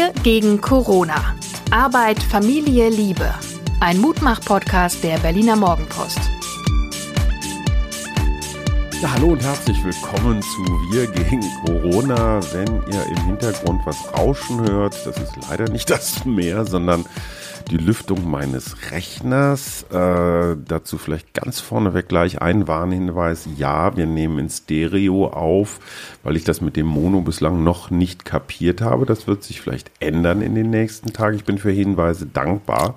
Wir gegen Corona. Arbeit, Familie, Liebe. Ein Mutmach-Podcast der Berliner Morgenpost. Ja, hallo und herzlich willkommen zu Wir gegen Corona. Wenn ihr im Hintergrund was rauschen hört, das ist leider nicht das Meer, sondern die Lüftung meines Rechners. Äh, dazu vielleicht ganz vorneweg gleich ein Warnhinweis. Ja, wir nehmen in Stereo auf, weil ich das mit dem Mono bislang noch nicht kapiert habe. Das wird sich vielleicht ändern in den nächsten Tagen. Ich bin für Hinweise dankbar.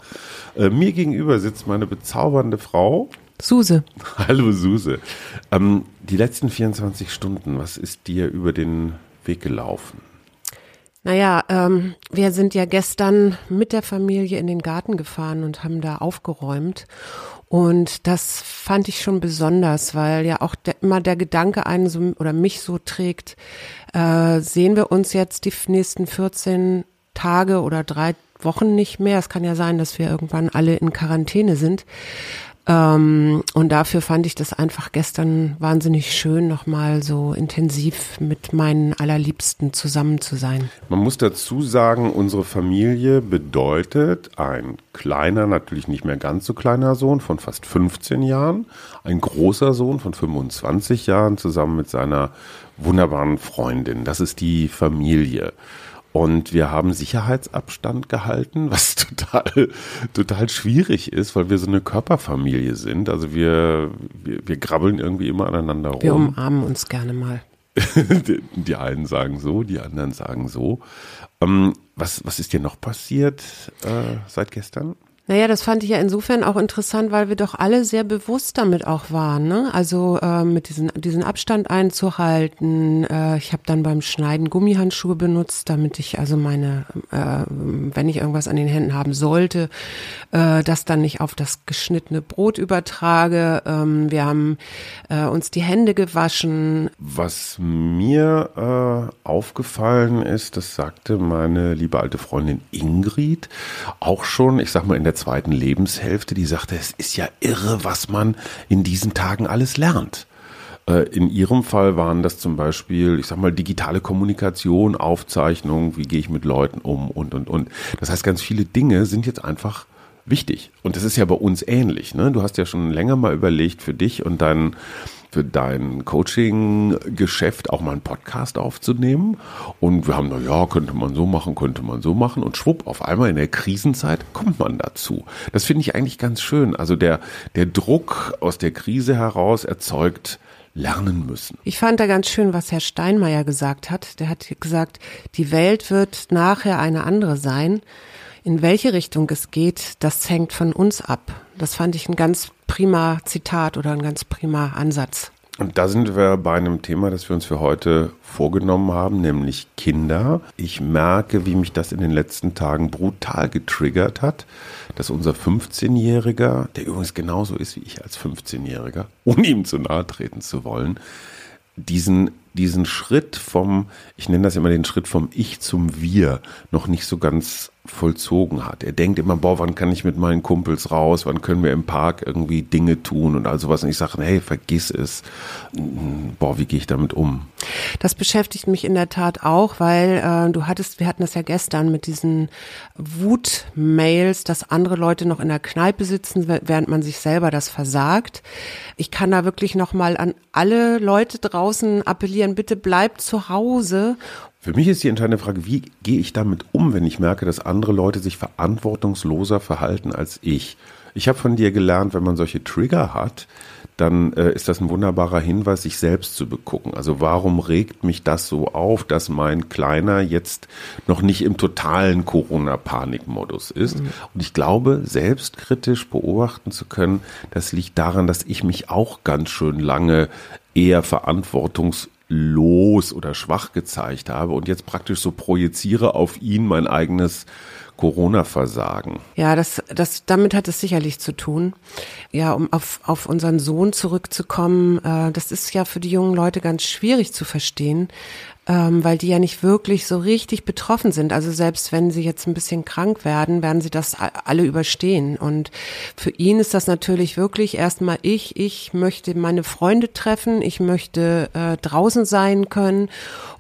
Äh, mir gegenüber sitzt meine bezaubernde Frau. Suse. Hallo Suse. Ähm, die letzten 24 Stunden, was ist dir über den Weg gelaufen? Naja, ähm, wir sind ja gestern mit der Familie in den Garten gefahren und haben da aufgeräumt. Und das fand ich schon besonders, weil ja auch der, immer der Gedanke einen so oder mich so trägt, äh, sehen wir uns jetzt die nächsten 14 Tage oder drei Wochen nicht mehr. Es kann ja sein, dass wir irgendwann alle in Quarantäne sind. Ähm, und dafür fand ich das einfach gestern wahnsinnig schön, nochmal so intensiv mit meinen Allerliebsten zusammen zu sein. Man muss dazu sagen, unsere Familie bedeutet ein kleiner, natürlich nicht mehr ganz so kleiner Sohn von fast 15 Jahren, ein großer Sohn von 25 Jahren zusammen mit seiner wunderbaren Freundin. Das ist die Familie. Und wir haben Sicherheitsabstand gehalten, was total, total schwierig ist, weil wir so eine Körperfamilie sind. Also wir, wir, wir grabbeln irgendwie immer aneinander rum. Wir umarmen uns gerne mal. die einen sagen so, die anderen sagen so. Ähm, was, was ist dir noch passiert äh, seit gestern? Naja, das fand ich ja insofern auch interessant, weil wir doch alle sehr bewusst damit auch waren. Ne? Also äh, mit diesen, diesen Abstand einzuhalten. Äh, ich habe dann beim Schneiden Gummihandschuhe benutzt, damit ich also meine, äh, wenn ich irgendwas an den Händen haben sollte, äh, das dann nicht auf das geschnittene Brot übertrage. Ähm, wir haben äh, uns die Hände gewaschen. Was mir äh, aufgefallen ist, das sagte meine liebe alte Freundin Ingrid auch schon, ich sag mal in der der zweiten Lebenshälfte, die sagte, es ist ja irre, was man in diesen Tagen alles lernt. Äh, in ihrem Fall waren das zum Beispiel, ich sag mal, digitale Kommunikation, Aufzeichnung, wie gehe ich mit Leuten um und, und, und. Das heißt, ganz viele Dinge sind jetzt einfach wichtig. Und das ist ja bei uns ähnlich. Ne? Du hast ja schon länger mal überlegt für dich und deinen für dein Coaching-Geschäft auch mal einen Podcast aufzunehmen. Und wir haben, na ja, könnte man so machen, könnte man so machen. Und schwupp, auf einmal in der Krisenzeit kommt man dazu. Das finde ich eigentlich ganz schön. Also der, der Druck aus der Krise heraus erzeugt lernen müssen. Ich fand da ganz schön, was Herr Steinmeier gesagt hat. Der hat gesagt, die Welt wird nachher eine andere sein. In welche Richtung es geht, das hängt von uns ab. Das fand ich ein ganz prima Zitat oder ein ganz prima Ansatz. Und da sind wir bei einem Thema, das wir uns für heute vorgenommen haben, nämlich Kinder. Ich merke, wie mich das in den letzten Tagen brutal getriggert hat, dass unser 15-Jähriger, der übrigens genauso ist wie ich als 15-Jähriger, ohne ihm zu nahe treten zu wollen, diesen, diesen Schritt vom, ich nenne das immer den Schritt vom Ich zum Wir, noch nicht so ganz vollzogen hat. Er denkt immer, boah, wann kann ich mit meinen Kumpels raus, wann können wir im Park irgendwie Dinge tun und all sowas. Und ich sage, hey, vergiss es. Boah, wie gehe ich damit um? Das beschäftigt mich in der Tat auch, weil äh, du hattest, wir hatten das ja gestern mit diesen Wut-Mails, dass andere Leute noch in der Kneipe sitzen, während man sich selber das versagt. Ich kann da wirklich nochmal an alle Leute draußen appellieren, bitte bleibt zu Hause für mich ist die entscheidende Frage, wie gehe ich damit um, wenn ich merke, dass andere Leute sich verantwortungsloser verhalten als ich? Ich habe von dir gelernt, wenn man solche Trigger hat, dann äh, ist das ein wunderbarer Hinweis, sich selbst zu begucken. Also warum regt mich das so auf, dass mein Kleiner jetzt noch nicht im totalen Corona-Panikmodus ist? Mhm. Und ich glaube, selbstkritisch beobachten zu können, das liegt daran, dass ich mich auch ganz schön lange eher verantwortungs los oder schwach gezeigt habe und jetzt praktisch so projiziere auf ihn mein eigenes Corona-Versagen. Ja, das, das, damit hat es sicherlich zu tun. Ja, um auf, auf unseren Sohn zurückzukommen, äh, das ist ja für die jungen Leute ganz schwierig zu verstehen. Ähm, weil die ja nicht wirklich so richtig betroffen sind. Also selbst wenn sie jetzt ein bisschen krank werden, werden sie das alle überstehen. Und für ihn ist das natürlich wirklich erstmal ich, ich möchte meine Freunde treffen, ich möchte äh, draußen sein können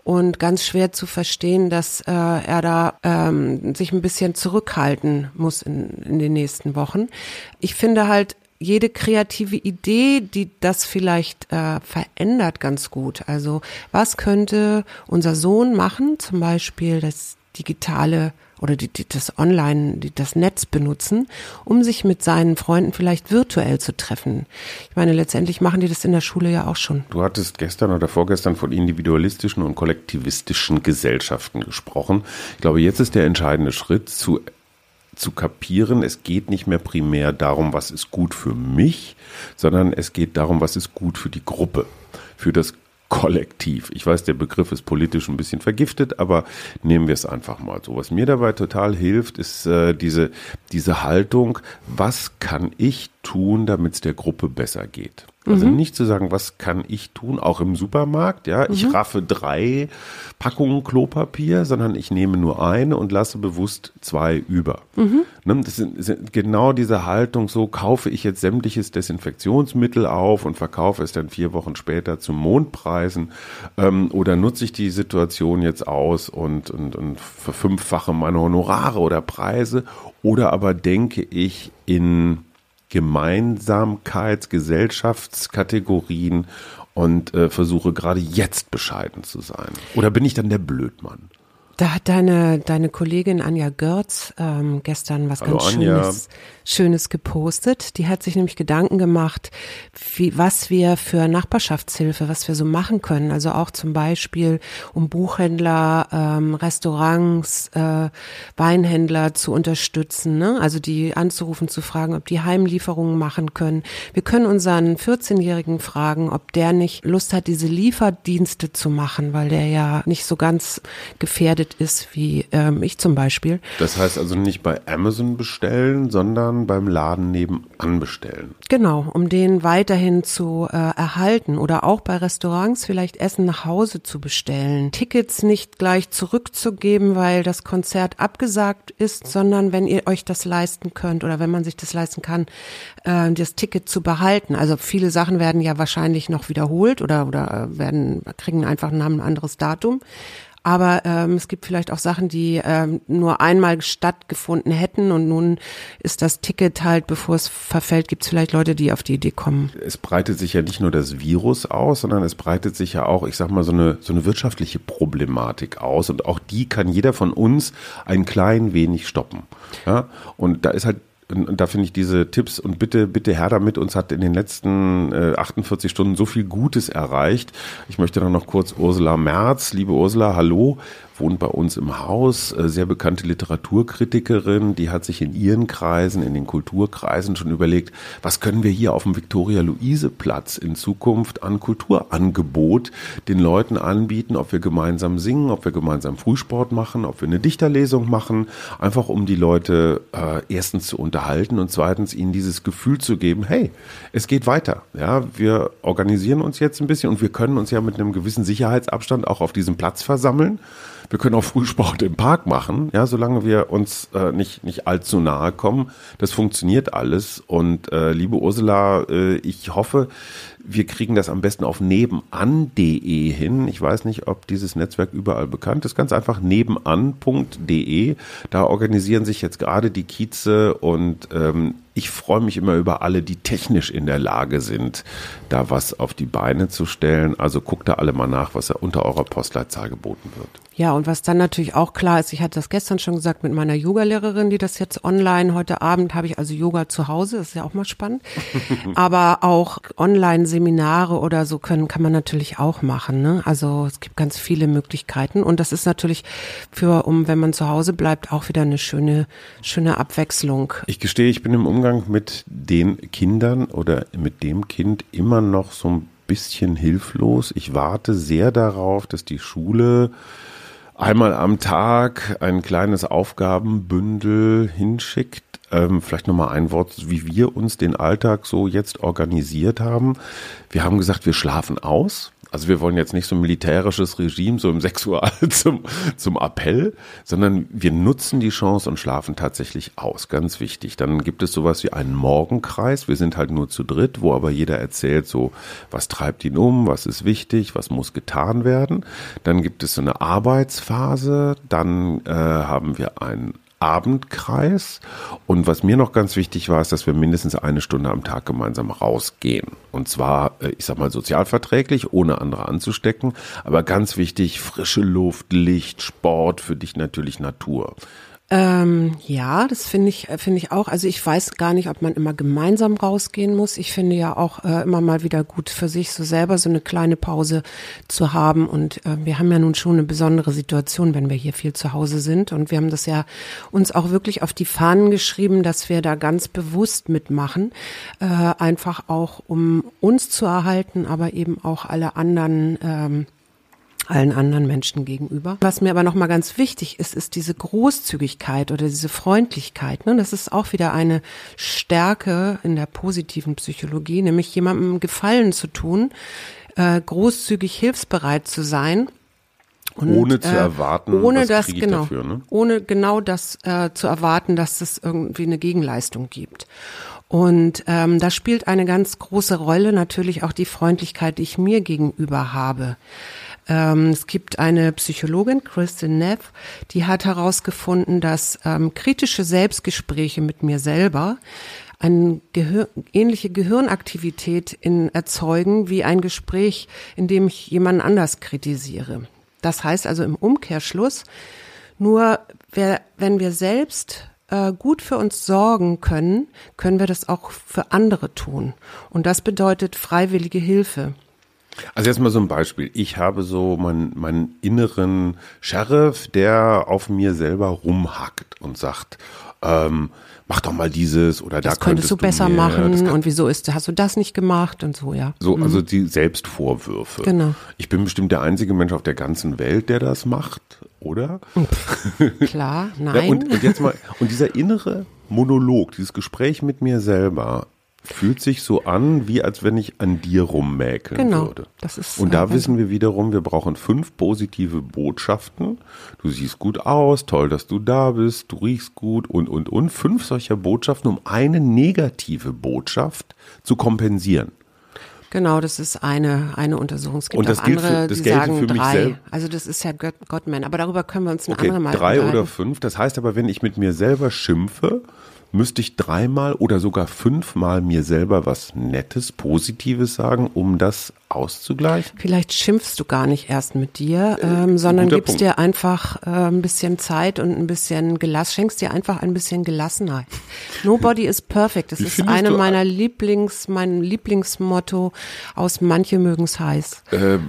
und ganz schwer zu verstehen, dass äh, er da ähm, sich ein bisschen zurückhalten muss in, in den nächsten Wochen. Ich finde halt, jede kreative Idee, die das vielleicht äh, verändert, ganz gut. Also was könnte unser Sohn machen, zum Beispiel das digitale oder die, die, das Online, die, das Netz benutzen, um sich mit seinen Freunden vielleicht virtuell zu treffen. Ich meine, letztendlich machen die das in der Schule ja auch schon. Du hattest gestern oder vorgestern von individualistischen und kollektivistischen Gesellschaften gesprochen. Ich glaube, jetzt ist der entscheidende Schritt zu zu kapieren, es geht nicht mehr primär darum, was ist gut für mich, sondern es geht darum, was ist gut für die Gruppe, für das Kollektiv. Ich weiß, der Begriff ist politisch ein bisschen vergiftet, aber nehmen wir es einfach mal so. Was mir dabei total hilft, ist äh, diese, diese Haltung, was kann ich tun, damit es der Gruppe besser geht? Also mhm. nicht zu sagen, was kann ich tun, auch im Supermarkt, ja, ich mhm. raffe drei Packungen Klopapier, sondern ich nehme nur eine und lasse bewusst zwei über. Mhm. Ne, das sind, genau diese Haltung, so kaufe ich jetzt sämtliches Desinfektionsmittel auf und verkaufe es dann vier Wochen später zu Mondpreisen ähm, oder nutze ich die Situation jetzt aus und, und, und verfünffache meine Honorare oder Preise oder aber denke ich in Gemeinsamkeits-, Gesellschaftskategorien und äh, versuche gerade jetzt bescheiden zu sein. Oder bin ich dann der Blödmann? Da hat deine, deine Kollegin Anja Görz ähm, gestern was Hallo, ganz Schönes, Schönes gepostet. Die hat sich nämlich Gedanken gemacht, wie, was wir für Nachbarschaftshilfe, was wir so machen können. Also auch zum Beispiel, um Buchhändler, ähm, Restaurants, äh, Weinhändler zu unterstützen. Ne? Also die anzurufen, zu fragen, ob die Heimlieferungen machen können. Wir können unseren 14-Jährigen fragen, ob der nicht Lust hat, diese Lieferdienste zu machen, weil der ja nicht so ganz gefährdet gekleidet ist, wie ähm, ich zum Beispiel. Das heißt also nicht bei Amazon bestellen, sondern beim Laden nebenan bestellen. Genau, um den weiterhin zu äh, erhalten oder auch bei Restaurants vielleicht Essen nach Hause zu bestellen. Tickets nicht gleich zurückzugeben, weil das Konzert abgesagt ist, sondern wenn ihr euch das leisten könnt oder wenn man sich das leisten kann, äh, das Ticket zu behalten. Also viele Sachen werden ja wahrscheinlich noch wiederholt oder, oder äh, werden, kriegen einfach ein anderes Datum. Aber ähm, es gibt vielleicht auch Sachen, die ähm, nur einmal stattgefunden hätten und nun ist das Ticket halt, bevor es verfällt, gibt es vielleicht Leute, die auf die Idee kommen. Es breitet sich ja nicht nur das Virus aus, sondern es breitet sich ja auch, ich sag mal, so eine, so eine wirtschaftliche Problematik aus und auch die kann jeder von uns ein klein wenig stoppen. Ja? Und da ist halt und da finde ich diese Tipps und bitte, bitte Herr damit, uns hat in den letzten äh, 48 Stunden so viel Gutes erreicht. Ich möchte dann noch kurz Ursula Merz, liebe Ursula, hallo. Wohnt bei uns im Haus, äh, sehr bekannte Literaturkritikerin, die hat sich in ihren Kreisen, in den Kulturkreisen schon überlegt, was können wir hier auf dem Viktoria-Luise-Platz in Zukunft an Kulturangebot den Leuten anbieten, ob wir gemeinsam singen, ob wir gemeinsam Frühsport machen, ob wir eine Dichterlesung machen, einfach um die Leute äh, erstens zu unterhalten und zweitens ihnen dieses Gefühl zu geben, hey, es geht weiter. Ja, wir organisieren uns jetzt ein bisschen und wir können uns ja mit einem gewissen Sicherheitsabstand auch auf diesem Platz versammeln. Wir können auch Frühsport im Park machen, ja, solange wir uns äh, nicht, nicht allzu nahe kommen. Das funktioniert alles. Und äh, liebe Ursula, äh, ich hoffe, wir kriegen das am besten auf nebenan.de hin. Ich weiß nicht, ob dieses Netzwerk überall bekannt ist. Ganz einfach nebenan.de. Da organisieren sich jetzt gerade die Kieze und ähm, ich freue mich immer über alle, die technisch in der Lage sind, da was auf die Beine zu stellen. Also guckt da alle mal nach, was da unter eurer Postleitzahl geboten wird. Ja, und was dann natürlich auch klar ist, ich hatte das gestern schon gesagt mit meiner Yogalehrerin, die das jetzt online, heute Abend habe ich also Yoga zu Hause, das ist ja auch mal spannend. Aber auch Online-Seminare oder so können, kann man natürlich auch machen. Ne? Also es gibt ganz viele Möglichkeiten und das ist natürlich für, um, wenn man zu Hause bleibt, auch wieder eine schöne, schöne Abwechslung. Ich gestehe, ich bin im Umgang mit den Kindern oder mit dem Kind immer noch so ein bisschen hilflos. Ich warte sehr darauf, dass die Schule einmal am Tag ein kleines Aufgabenbündel hinschickt. Ähm, vielleicht nochmal ein Wort, wie wir uns den Alltag so jetzt organisiert haben. Wir haben gesagt, wir schlafen aus. Also wir wollen jetzt nicht so ein militärisches Regime, so im Sexual zum, zum Appell, sondern wir nutzen die Chance und schlafen tatsächlich aus. Ganz wichtig. Dann gibt es sowas wie einen Morgenkreis. Wir sind halt nur zu dritt, wo aber jeder erzählt so, was treibt ihn um, was ist wichtig, was muss getan werden. Dann gibt es so eine Arbeitsphase. Dann äh, haben wir einen Abendkreis. Und was mir noch ganz wichtig war, ist, dass wir mindestens eine Stunde am Tag gemeinsam rausgehen. Und zwar, äh, ich sag mal, sozialverträglich, ohne andere anzustecken. Aber ganz wichtig, frische Luft, Licht, Sport, für dich natürlich Natur. Ähm, ja, das finde ich, äh, finde ich auch. Also ich weiß gar nicht, ob man immer gemeinsam rausgehen muss. Ich finde ja auch äh, immer mal wieder gut für sich so selber so eine kleine Pause zu haben. Und äh, wir haben ja nun schon eine besondere Situation, wenn wir hier viel zu Hause sind. Und wir haben das ja uns auch wirklich auf die Fahnen geschrieben, dass wir da ganz bewusst mitmachen. Äh, einfach auch, um uns zu erhalten, aber eben auch alle anderen ähm, allen anderen Menschen gegenüber. Was mir aber nochmal ganz wichtig ist, ist diese Großzügigkeit oder diese Freundlichkeit. Ne? Das ist auch wieder eine Stärke in der positiven Psychologie, nämlich jemandem Gefallen zu tun, äh, großzügig hilfsbereit zu sein. Und, ohne zu äh, erwarten, ohne was das genau, dafür, ne? ohne genau das äh, zu erwarten, dass es irgendwie eine Gegenleistung gibt. Und ähm, da spielt eine ganz große Rolle natürlich auch die Freundlichkeit, die ich mir gegenüber habe. Ähm, es gibt eine Psychologin, Kristen Neff, die hat herausgefunden, dass ähm, kritische Selbstgespräche mit mir selber eine Gehir ähnliche Gehirnaktivität in erzeugen wie ein Gespräch, in dem ich jemanden anders kritisiere. Das heißt also im Umkehrschluss, nur wer, wenn wir selbst äh, gut für uns sorgen können, können wir das auch für andere tun. Und das bedeutet freiwillige Hilfe. Also jetzt mal so ein Beispiel. Ich habe so meinen, meinen inneren Sheriff, der auf mir selber rumhackt und sagt, ähm, mach doch mal dieses oder das da könntest, du besser mehr, machen und wieso ist, hast du das nicht gemacht und so, ja. So, also mhm. die Selbstvorwürfe. Genau. Ich bin bestimmt der einzige Mensch auf der ganzen Welt, der das macht, oder? Klar, nein. Ja, und, und jetzt mal, und dieser innere Monolog, dieses Gespräch mit mir selber, fühlt sich so an, wie als wenn ich an dir rummäkeln genau, würde. Das ist, und da äh, wissen wir wiederum, wir brauchen fünf positive Botschaften. Du siehst gut aus, toll, dass du da bist, du riechst gut und, und, und. Fünf solcher Botschaften, um eine negative Botschaft zu kompensieren. Genau, das ist eine, eine Untersuchung. Es gibt und das auch andere, für, das die sagen drei. Selber. Also das ist ja God, Godman. Aber darüber können wir uns ein okay, anderes Mal Drei oder fünf. Das heißt aber, wenn ich mit mir selber schimpfe, müsste ich dreimal oder sogar fünfmal mir selber was Nettes, Positives sagen, um das auszugleichen? Vielleicht schimpfst du gar nicht erst mit dir, äh, ähm, sondern gibst Punkt. dir einfach äh, ein bisschen Zeit und ein bisschen Gelass, schenkst dir einfach ein bisschen Gelassenheit. Nobody is perfect. Das Wie ist eine meiner Lieblings, mein Lieblingsmotto aus Manche mögen's heiß. Äh,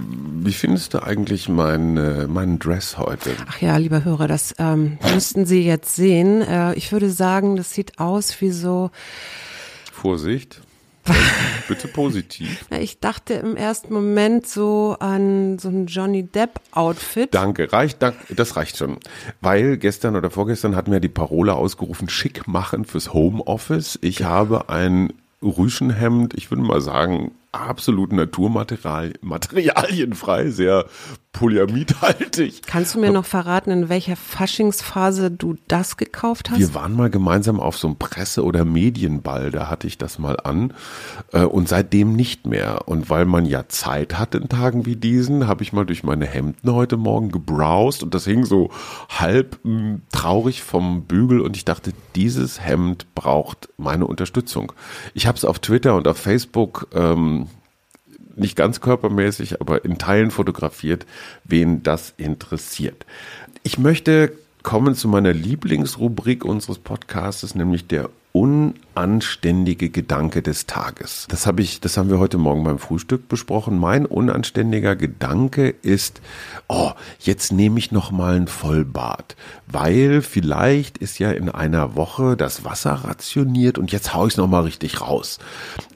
wie findest du eigentlich mein, äh, meinen Dress heute? Ach ja, lieber Hörer, das ähm, müssten Sie jetzt sehen. Äh, ich würde sagen, das sieht aus wie so Vorsicht. Bitte positiv. Ich dachte im ersten Moment so an so ein Johnny Depp Outfit. Danke, reicht, das reicht schon. Weil gestern oder vorgestern hatten wir die Parole ausgerufen, schick machen fürs Homeoffice. Ich habe ein Rüschenhemd, ich würde mal sagen, absolut Naturmaterialienfrei, sehr polyamidhaltig. Kannst du mir noch verraten, in welcher Faschingsphase du das gekauft hast? Wir waren mal gemeinsam auf so einem Presse- oder Medienball, da hatte ich das mal an äh, und seitdem nicht mehr. Und weil man ja Zeit hat in Tagen wie diesen, habe ich mal durch meine Hemden heute Morgen gebrowst und das hing so halb mh, hm, traurig vom Bügel und ich dachte, dieses Hemd braucht meine Unterstützung. Ich habe es auf Twitter und auf Facebook ähm, nicht ganz körpermäßig, aber in Teilen fotografiert, wen das interessiert. Ich möchte kommen zu meiner Lieblingsrubrik unseres Podcasts, nämlich der unanständige Gedanke des Tages. Das habe ich, das haben wir heute Morgen beim Frühstück besprochen. Mein unanständiger Gedanke ist, oh, jetzt nehme ich noch mal ein Vollbad, weil vielleicht ist ja in einer Woche das Wasser rationiert und jetzt haue ich es noch mal richtig raus.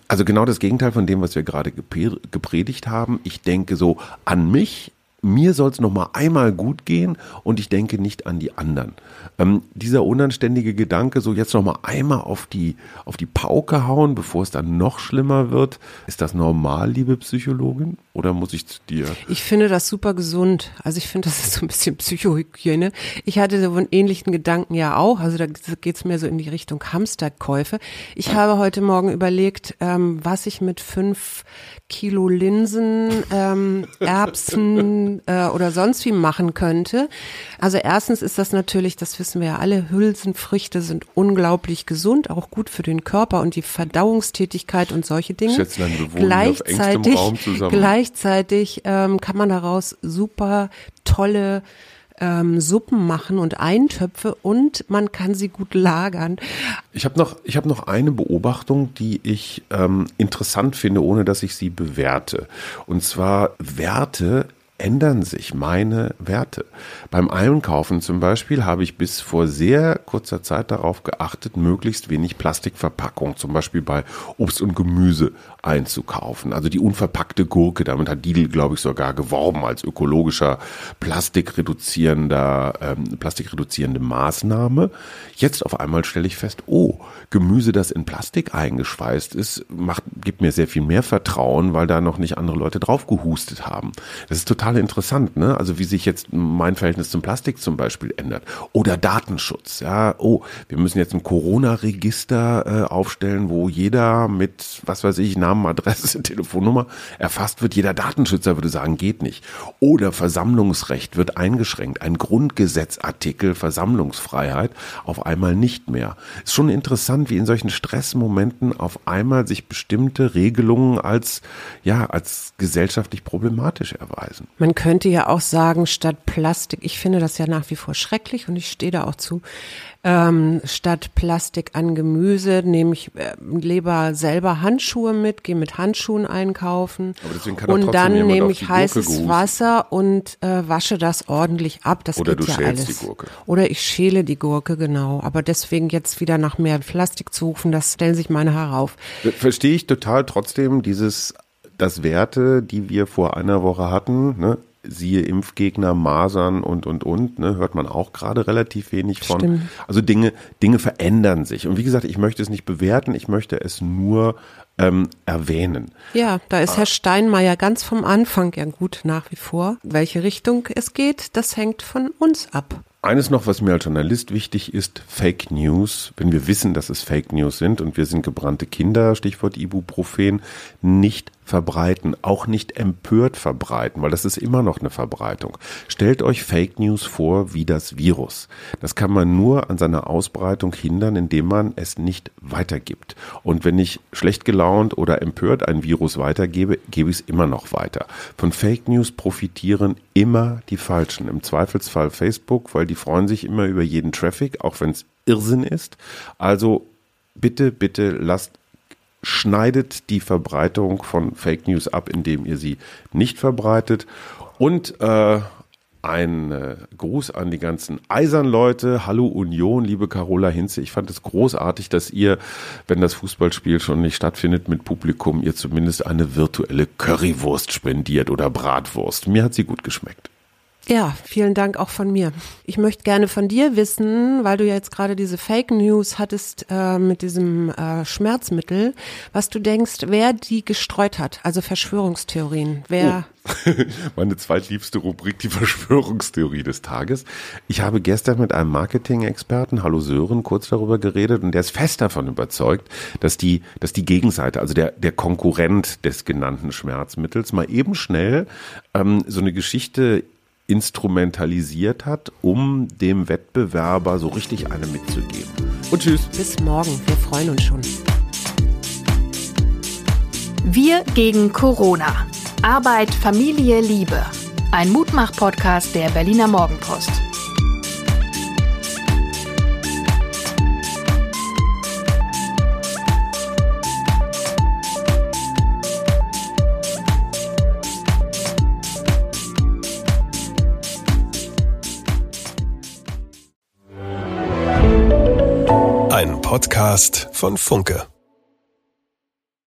Also genau das Gegenteil von dem, was wir gerade gepredigt haben. Ich denke so an mich, mir soll es noch mal einmal gut gehen und ich denke nicht an die anderen. Ähm, dieser unanständige Gedanke, so jetzt noch mal einmal auf die, auf die Pauke hauen, bevor es dann noch schlimmer wird, ist das normal, liebe Psychologin? Oder muss ich zu dir? Ich finde das super gesund. Also ich finde, das ist so ein bisschen Psychohygiene. Ich hatte so einen ähnlichen Gedanken ja auch. Also da geht es mehr so in die Richtung Hamsterkäufe. Ich habe heute Morgen überlegt, ähm, was ich mit fünf Kilo Linsen, ähm, Erbsen äh, oder sonst wie machen könnte. Also erstens ist das natürlich, das wissen wir ja alle, Hülsenfrüchte sind unglaublich gesund, auch gut für den Körper und die Verdauungstätigkeit und solche Dinge. Schätzen gleichzeitig, auf Raum zusammen. gleichzeitig ähm, kann man daraus super tolle ähm, Suppen machen und Eintöpfe und man kann sie gut lagern. Ich habe noch, ich hab noch eine Beobachtung, die ich ähm, interessant finde, ohne dass ich sie bewerte. Und zwar Werte ändern sich meine Werte. Beim Einkaufen zum Beispiel habe ich bis vor sehr kurzer Zeit darauf geachtet, möglichst wenig Plastikverpackung, zum Beispiel bei Obst und Gemüse einzukaufen. Also die unverpackte Gurke, damit hat Lidl, glaube ich, sogar geworben als ökologischer plastikreduzierender, ähm, plastikreduzierende Maßnahme. Jetzt auf einmal stelle ich fest, oh, Gemüse, das in Plastik eingeschweißt ist, macht, gibt mir sehr viel mehr Vertrauen, weil da noch nicht andere Leute drauf gehustet haben. Das ist total interessant, ne? Also wie sich jetzt mein Verhältnis zum Plastik zum Beispiel ändert. Oder Datenschutz, ja. Oh, wir müssen jetzt ein Corona-Register äh, aufstellen, wo jeder mit, was weiß ich, Namen, Adresse, Telefonnummer erfasst wird. Jeder Datenschützer würde sagen, geht nicht. Oder Versammlungsrecht wird eingeschränkt. Ein Grundgesetzartikel Versammlungsfreiheit auf einmal nicht mehr. Ist schon interessant, wie in solchen Stressmomenten auf einmal sich bestimmte Regelungen als, ja, als gesellschaftlich problematisch erweisen. Man könnte ja auch sagen, statt Plastik, ich finde das ja nach wie vor schrecklich und ich stehe da auch zu, ähm, statt Plastik an Gemüse nehme ich äh, lieber selber Handschuhe mit, gehe mit Handschuhen einkaufen und dann nehme ich heißes gehust. Wasser und äh, wasche das ordentlich ab. Das Oder geht du ja schälst alles. die Gurke. Oder ich schäle die Gurke, genau. Aber deswegen jetzt wieder nach mehr Plastik zu rufen, das stellen sich meine herauf. Verstehe ich total trotzdem dieses dass Werte, die wir vor einer Woche hatten, ne, siehe Impfgegner, Masern und, und, und, ne, hört man auch gerade relativ wenig von. Stimmt. Also Dinge, Dinge verändern sich. Und wie gesagt, ich möchte es nicht bewerten, ich möchte es nur ähm, erwähnen. Ja, da ist Herr Steinmeier ganz vom Anfang ja gut nach wie vor. Welche Richtung es geht, das hängt von uns ab. Eines noch, was mir als Journalist wichtig ist, Fake News. Wenn wir wissen, dass es Fake News sind und wir sind gebrannte Kinder, Stichwort Ibuprofen, nicht verbreiten, auch nicht empört verbreiten, weil das ist immer noch eine Verbreitung. Stellt euch Fake News vor wie das Virus. Das kann man nur an seiner Ausbreitung hindern, indem man es nicht weitergibt. Und wenn ich schlecht gelaunt oder empört ein Virus weitergebe, gebe ich es immer noch weiter. Von Fake News profitieren immer die Falschen. Im Zweifelsfall Facebook, weil die freuen sich immer über jeden Traffic, auch wenn es Irrsinn ist. Also bitte, bitte lasst schneidet die Verbreitung von Fake News ab, indem ihr sie nicht verbreitet. Und äh, ein äh, Gruß an die ganzen Eisern-Leute. Hallo Union, liebe Carola Hinze. Ich fand es großartig, dass ihr, wenn das Fußballspiel schon nicht stattfindet mit Publikum, ihr zumindest eine virtuelle Currywurst spendiert oder Bratwurst. Mir hat sie gut geschmeckt. Ja, vielen Dank auch von mir. Ich möchte gerne von dir wissen, weil du ja jetzt gerade diese Fake News hattest äh, mit diesem äh, Schmerzmittel, was du denkst, wer die gestreut hat, also Verschwörungstheorien. Wer oh. Meine zweitliebste Rubrik, die Verschwörungstheorie des Tages. Ich habe gestern mit einem Marketing-Experten, Hallo Sören, kurz darüber geredet und der ist fest davon überzeugt, dass die, dass die Gegenseite, also der, der Konkurrent des genannten Schmerzmittels, mal eben schnell ähm, so eine Geschichte instrumentalisiert hat, um dem Wettbewerber so richtig eine mitzugeben. Und tschüss. Bis morgen. Wir freuen uns schon. Wir gegen Corona. Arbeit, Familie, Liebe. Ein Mutmach-Podcast der Berliner Morgenpost. Podcast von Funke.